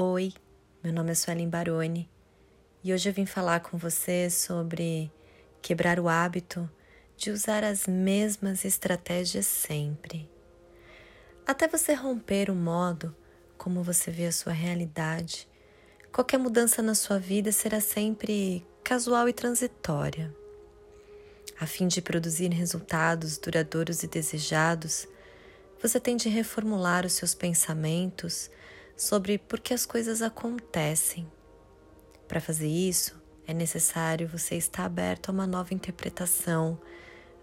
Oi, meu nome é Suelen Baroni e hoje eu vim falar com você sobre quebrar o hábito de usar as mesmas estratégias sempre. Até você romper o modo como você vê a sua realidade, qualquer mudança na sua vida será sempre casual e transitória. A fim de produzir resultados duradouros e desejados, você tem de reformular os seus pensamentos sobre por que as coisas acontecem. Para fazer isso, é necessário você estar aberto a uma nova interpretação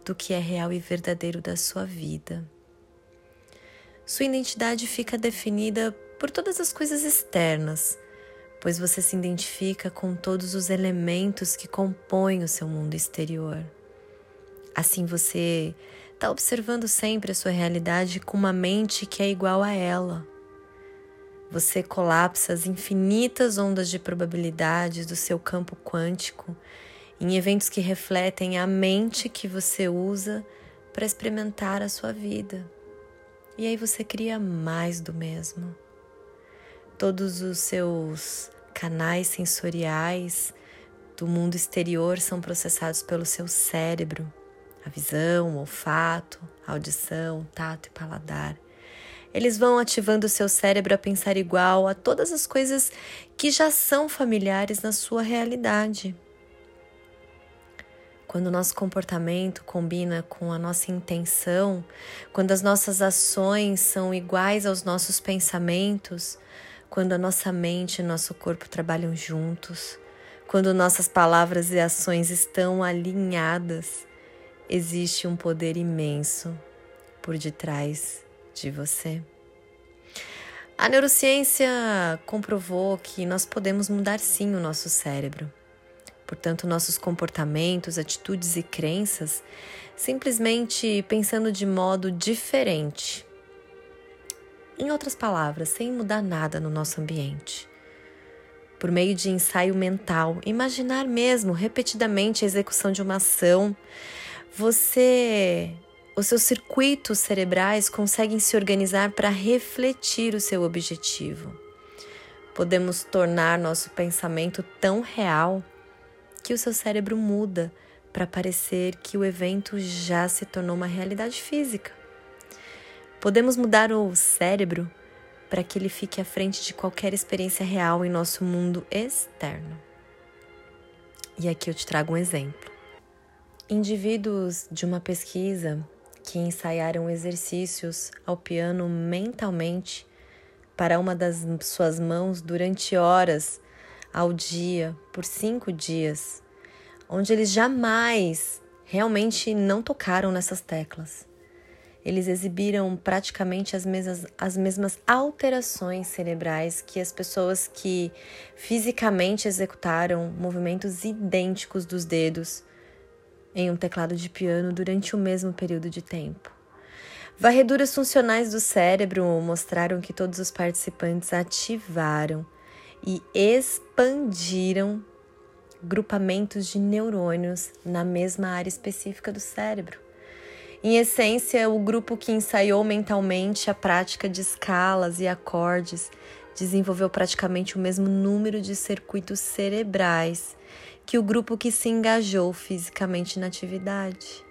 do que é real e verdadeiro da sua vida. Sua identidade fica definida por todas as coisas externas, pois você se identifica com todos os elementos que compõem o seu mundo exterior. Assim você está observando sempre a sua realidade com uma mente que é igual a ela. Você colapsa as infinitas ondas de probabilidades do seu campo quântico em eventos que refletem a mente que você usa para experimentar a sua vida. E aí você cria mais do mesmo. Todos os seus canais sensoriais do mundo exterior são processados pelo seu cérebro a visão, o olfato, a audição, tato e paladar. Eles vão ativando o seu cérebro a pensar igual a todas as coisas que já são familiares na sua realidade. Quando o nosso comportamento combina com a nossa intenção, quando as nossas ações são iguais aos nossos pensamentos, quando a nossa mente e nosso corpo trabalham juntos, quando nossas palavras e ações estão alinhadas, existe um poder imenso por detrás de você. A neurociência comprovou que nós podemos mudar sim o nosso cérebro. Portanto, nossos comportamentos, atitudes e crenças, simplesmente pensando de modo diferente. Em outras palavras, sem mudar nada no nosso ambiente. Por meio de ensaio mental, imaginar mesmo repetidamente a execução de uma ação, você, os seus circuitos cerebrais conseguem se organizar para refletir o seu objetivo. Podemos tornar nosso pensamento tão real que o seu cérebro muda para parecer que o evento já se tornou uma realidade física. Podemos mudar o cérebro para que ele fique à frente de qualquer experiência real em nosso mundo externo. E aqui eu te trago um exemplo. Indivíduos de uma pesquisa que ensaiaram exercícios ao piano mentalmente para uma das suas mãos durante horas ao dia, por cinco dias, onde eles jamais realmente não tocaram nessas teclas. Eles exibiram praticamente as mesmas, as mesmas alterações cerebrais que as pessoas que fisicamente executaram movimentos idênticos dos dedos em um teclado de piano durante o mesmo período de tempo. Varreduras funcionais do cérebro mostraram que todos os participantes ativaram e expandiram grupamentos de neurônios na mesma área específica do cérebro. Em essência, o grupo que ensaiou mentalmente a prática de escalas e acordes desenvolveu praticamente o mesmo número de circuitos cerebrais que o grupo que se engajou fisicamente na atividade.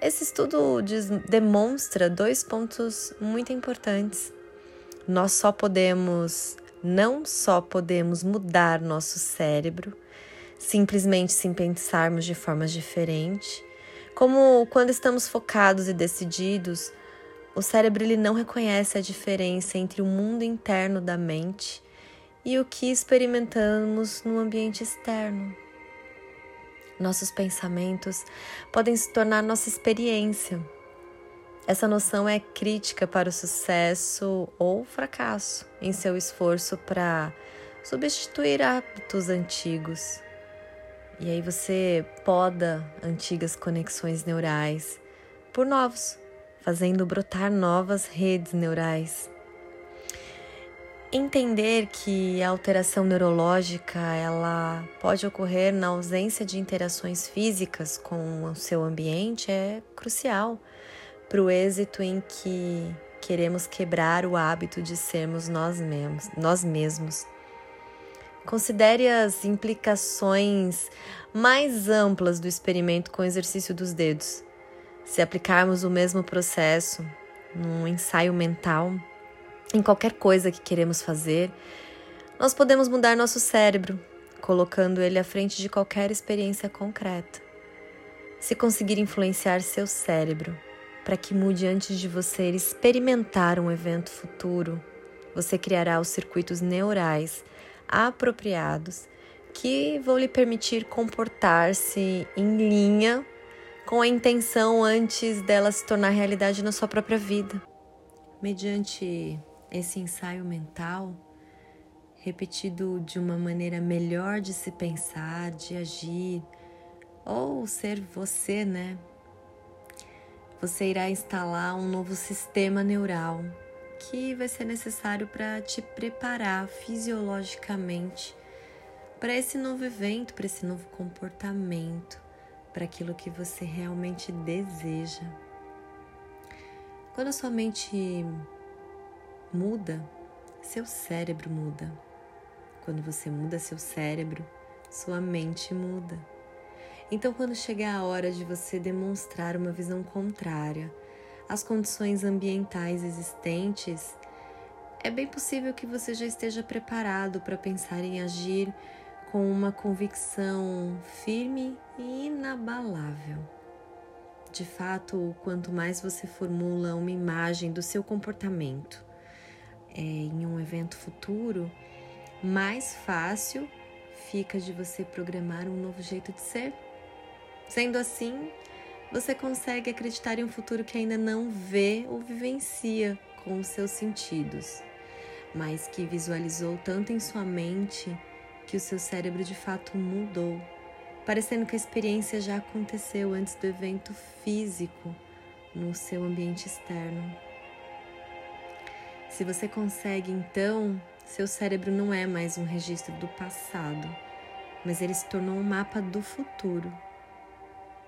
Esse estudo diz, demonstra dois pontos muito importantes. Nós só podemos, não só podemos mudar nosso cérebro, simplesmente sem pensarmos de formas diferentes, como quando estamos focados e decididos, o cérebro ele não reconhece a diferença entre o mundo interno da mente e o que experimentamos no ambiente externo. Nossos pensamentos podem se tornar nossa experiência. Essa noção é crítica para o sucesso ou fracasso em seu esforço para substituir hábitos antigos. E aí você poda antigas conexões neurais por novos, fazendo brotar novas redes neurais entender que a alteração neurológica ela pode ocorrer na ausência de interações físicas com o seu ambiente é crucial para o êxito em que queremos quebrar o hábito de sermos nós mesmos. Nós mesmos. Considere as implicações mais amplas do experimento com o exercício dos dedos. Se aplicarmos o mesmo processo num ensaio mental, em qualquer coisa que queremos fazer, nós podemos mudar nosso cérebro, colocando ele à frente de qualquer experiência concreta. Se conseguir influenciar seu cérebro para que mude antes de você experimentar um evento futuro, você criará os circuitos neurais apropriados que vão lhe permitir comportar-se em linha com a intenção antes dela se tornar realidade na sua própria vida. Mediante esse ensaio mental, repetido de uma maneira melhor de se pensar, de agir, ou ser você, né? Você irá instalar um novo sistema neural que vai ser necessário para te preparar fisiologicamente para esse novo evento, para esse novo comportamento, para aquilo que você realmente deseja. Quando a sua mente muda, seu cérebro muda. Quando você muda seu cérebro, sua mente muda. Então, quando chegar a hora de você demonstrar uma visão contrária às condições ambientais existentes, é bem possível que você já esteja preparado para pensar em agir com uma convicção firme e inabalável. De fato, quanto mais você formula uma imagem do seu comportamento é, em um evento futuro, mais fácil fica de você programar um novo jeito de ser. Sendo assim, você consegue acreditar em um futuro que ainda não vê ou vivencia com os seus sentidos, mas que visualizou tanto em sua mente que o seu cérebro de fato mudou, parecendo que a experiência já aconteceu antes do evento físico no seu ambiente externo. Se você consegue, então, seu cérebro não é mais um registro do passado, mas ele se tornou um mapa do futuro.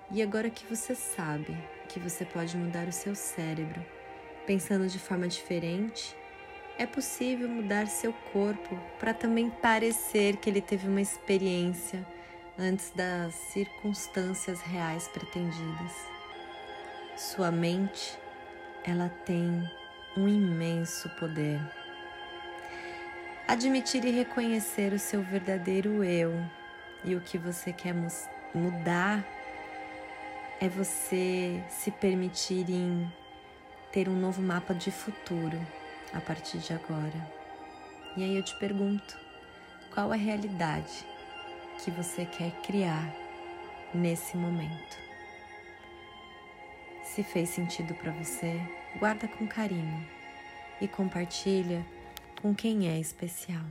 E agora que você sabe que você pode mudar o seu cérebro pensando de forma diferente, é possível mudar seu corpo para também parecer que ele teve uma experiência antes das circunstâncias reais pretendidas. Sua mente, ela tem um imenso poder. Admitir e reconhecer o seu verdadeiro eu e o que você quer mudar é você se permitir em ter um novo mapa de futuro a partir de agora. E aí eu te pergunto, qual a realidade que você quer criar nesse momento? Se fez sentido para você, guarda com carinho e compartilha com quem é especial.